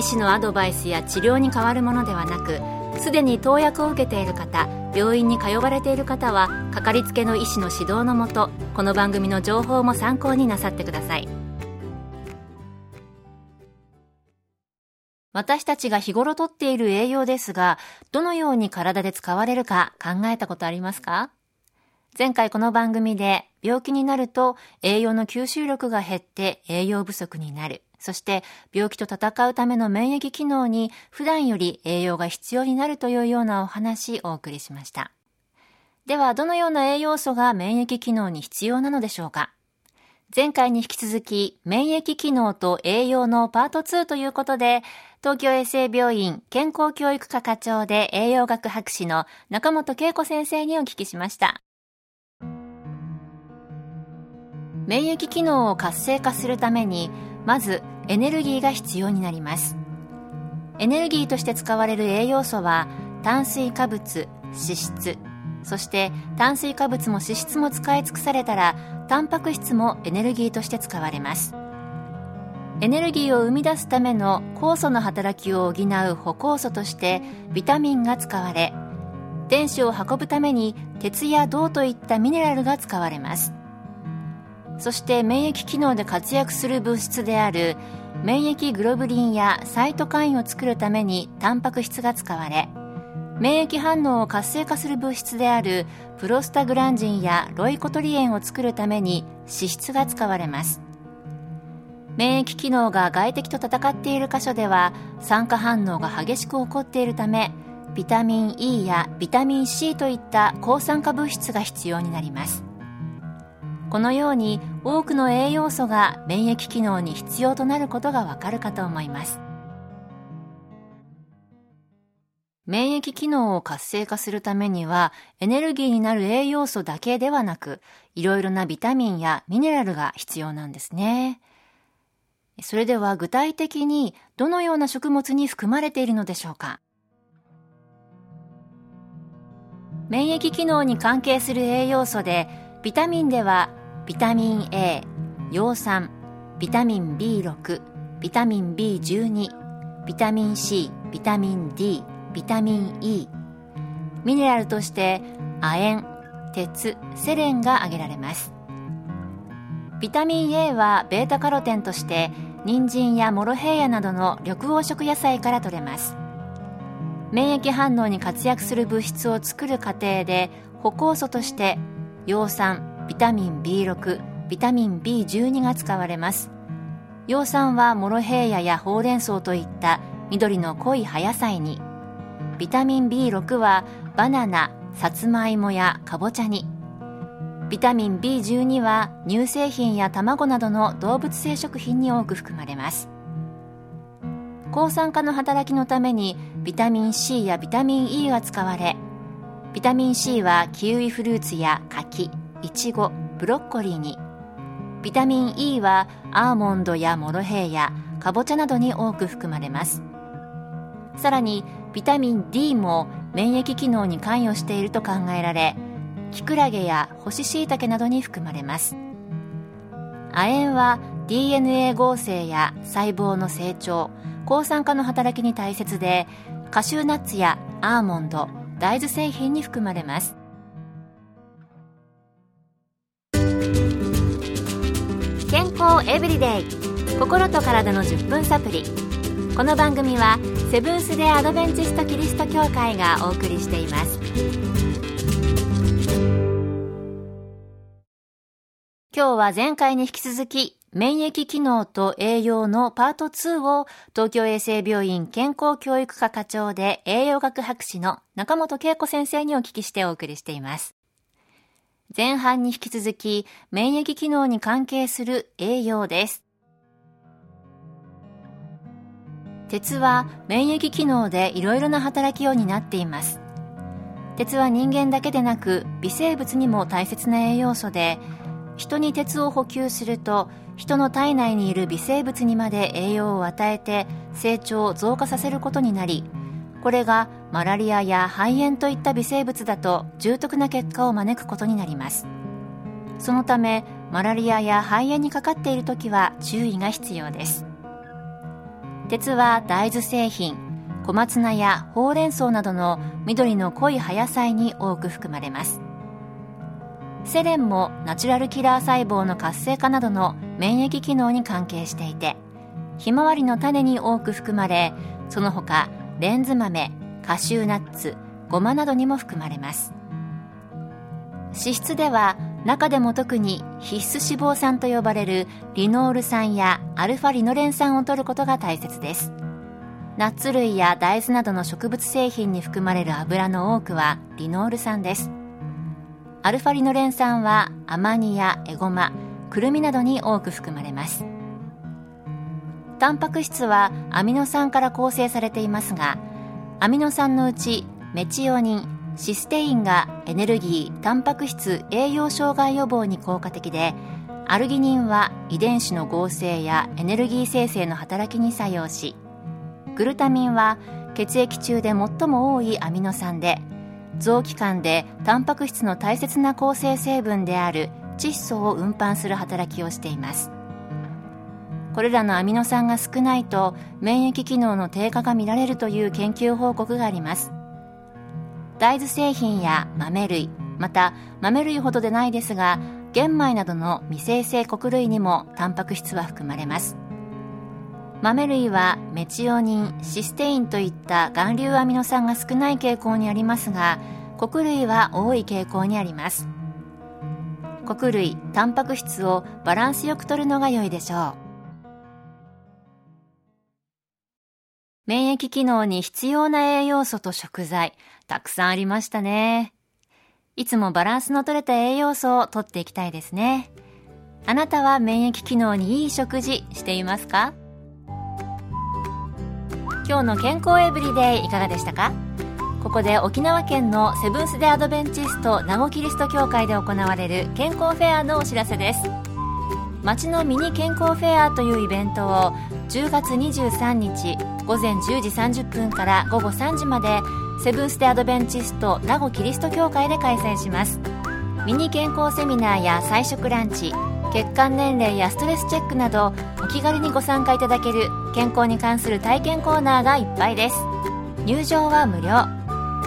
医師のアドバイスや治療に変わるものではなくすでに投薬を受けている方病院に通われている方はかかりつけの医師の指導のもとこの番組の情報も参考になさってください私たちが日頃とっている栄養ですがどのように体で使われるか考えたことありますか？前回この番組で病気になると栄養の吸収力が減って栄養不足になる。そして病気と戦うための免疫機能に普段より栄養が必要になるというようなお話お送りしました。ではどのような栄養素が免疫機能に必要なのでしょうか？前回に引き続き免疫機能と栄養のパート2ということで東京衛生病院健康教育科課長で栄養学博士の中本恵子先生にお聞きしました。免疫機能を活性化するためにまずエネルギーが必要になります。エネルギーとして使われる栄養素は炭水化物脂質。そして炭水化物も脂質も使い尽くされたらタンパク質もエネルギーとして使われます。エネルギーを生み出すための酵素の働きを補う補酵素としてビタミンが使われ電子を運ぶために鉄や銅といったミネラルが使われます。そして免疫機能で活躍する物質である免疫グロブリンやサイトカインを作るためにタンパク質が使われ免疫反応を活性化する物質であるプロスタグランジンやロイコトリエンを作るために脂質が使われます。免疫機能が外敵と戦っている箇所では酸化反応が激しく起こっているためビタミン E やビタミン C といった抗酸化物質が必要になります。このように多くの栄養素が免疫機能に必要となることがわかるかと思います。免疫機能を活性化するためにはエネルギーになる栄養素だけではなくいろいろなビタミンやミネラルが必要なんですね。それでは具体的にどのような食物に含まれているのでしょうか？免疫機能に関係する栄養素でビタミンではビタミン A、葉酸、ビタミン B6、ビタミン B12、ビタミン C、ビタミン D、ビタミン E。ミネラルとして亜鉛、鉄、セレンが挙げられます。ビタミン A はベータカロテンとして人参やモロヘイヤなどの緑黄色野菜から取れます。免疫反応に活躍する物質を作る過程で補酵素として葉酸ビタミン B6 ビタミン B12 が使われます。葉酸はモロヘイヤやほうれん草といった緑の濃い葉野菜に。ビタミン B6 はバナナさつまいもやかぼちゃに。ビタミン B12 は乳製品や卵などの動物性食品に多く含まれます。抗酸化の働きのためにビタミン C やビタミン E が使われビタミン C はキウイフルーツや柿いちごブロッコリーに。ビタミン E はアーモンドやモロヘイヤかぼちゃなどに多く含まれます。さらにビタミン D も免疫機能に関与していると考えられキクラゲや干し椎茸などに含まれます。亜鉛は DNA 合成や細胞の成長抗酸化の働きに大切でカシューナッツやアーモンド大豆製品に含まれます。康エブリデイ心と体の10分サプリ。この番組はセブンス・デ・アドベンチスト・キリスト教会がお送りしています。今日は前回に引き続き免疫機能と栄養のパート2を東京衛生病院健康教育科課長で栄養学博士の中本恵子先生にお聞きしてお送りしています。前半に引き続き免疫機能に関係する栄養です。鉄は免疫機能でいろいろな働きを担っています鉄は人間だけでなく微生物にも大切な栄養素で人に鉄を補給すると人の体内にいる微生物にまで栄養を与えて成長を増加させることになりこれがマラリアや肺炎といった微生物だと重篤な結果を招くことになります。そのためマラリアや肺炎にかかっている時は注意が必要です。鉄は大豆製品小松菜やほうれん草などの緑の濃い葉野菜に多く含まれます。セレンもナチュラルキラー細胞の活性化などの免疫機能に関係していてひまわりの種に多く含まれその他レンズ豆カシューナッツごまなどにも含まれます。脂質では中でも特に必須脂肪酸と呼ばれるリノール酸やアルファリノレン酸を摂ることが大切です。ナッツ類や大豆などの植物製品に含まれる油の多くはリノール酸です。アルファリノレン酸はアマニやエゴマくるみなどに多く含まれます。タンパク質はアミノ酸から構成されていますがアミノ酸のうちメチオニンシステインがエネルギータンパク質栄養障害予防に効果的でアルギニンは遺伝子の合成やエネルギー生成の働きに作用しグルタミンは血液中で最も多いアミノ酸で臓器官でタンパク質の大切な構成成分である窒素を運搬する働きをしています。これらのアミノ酸が少ないと免疫機能の低下が見られるという研究報告があります。大豆製品や豆類また豆類ほどでないですが玄米などの未生成穀類にもタンパク質は含まれます。豆類はメチオニンシステインといった含硫アミノ酸が少ない傾向にありますが穀類は多い傾向にあります。穀類タンパク質をバランスよく摂るのが良いでしょう。免疫機能に必要な栄養素と食材たくさんありましたね。いつもバランスの取れた栄養素をとっていきたいですね。あなたは免疫機能にいい食事していますか？今日の健康エブリデイいかがでしたか？ここで沖縄県のセブンス・デ・アドベンチスト名護キリスト教会で行われる健康フェアのお知らせです。町のミニ健康フェアというイベントを10月23日午前10時30分から午後3時までセブンス・デ・アドベンチスト名護キリスト教会で開催します。ミニ健康セミナーや菜食ランチ血管年齢やストレスチェックなどお気軽にご参加いただける健康に関する体験コーナーがいっぱいです。入場は無料。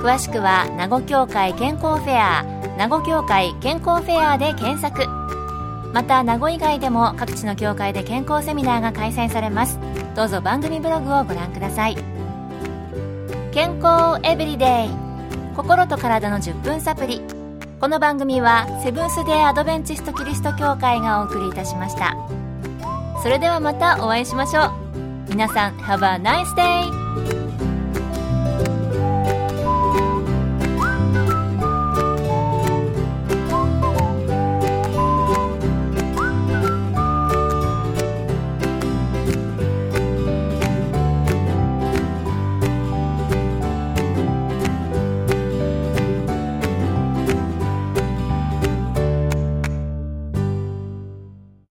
詳しくは名護協会健康フェア名護協会健康フェアで検索。また名護以外でも各地の協会で健康セミナーが開催されます。どうぞ番組ブログをご覧ください。健康エブリデイ。心と体の10分サプリ。この番組はセブンス・デー・アドベンチスト・キリスト教会がお送りいたしました。それではまたお会いしましょう。皆さん Have a nice day!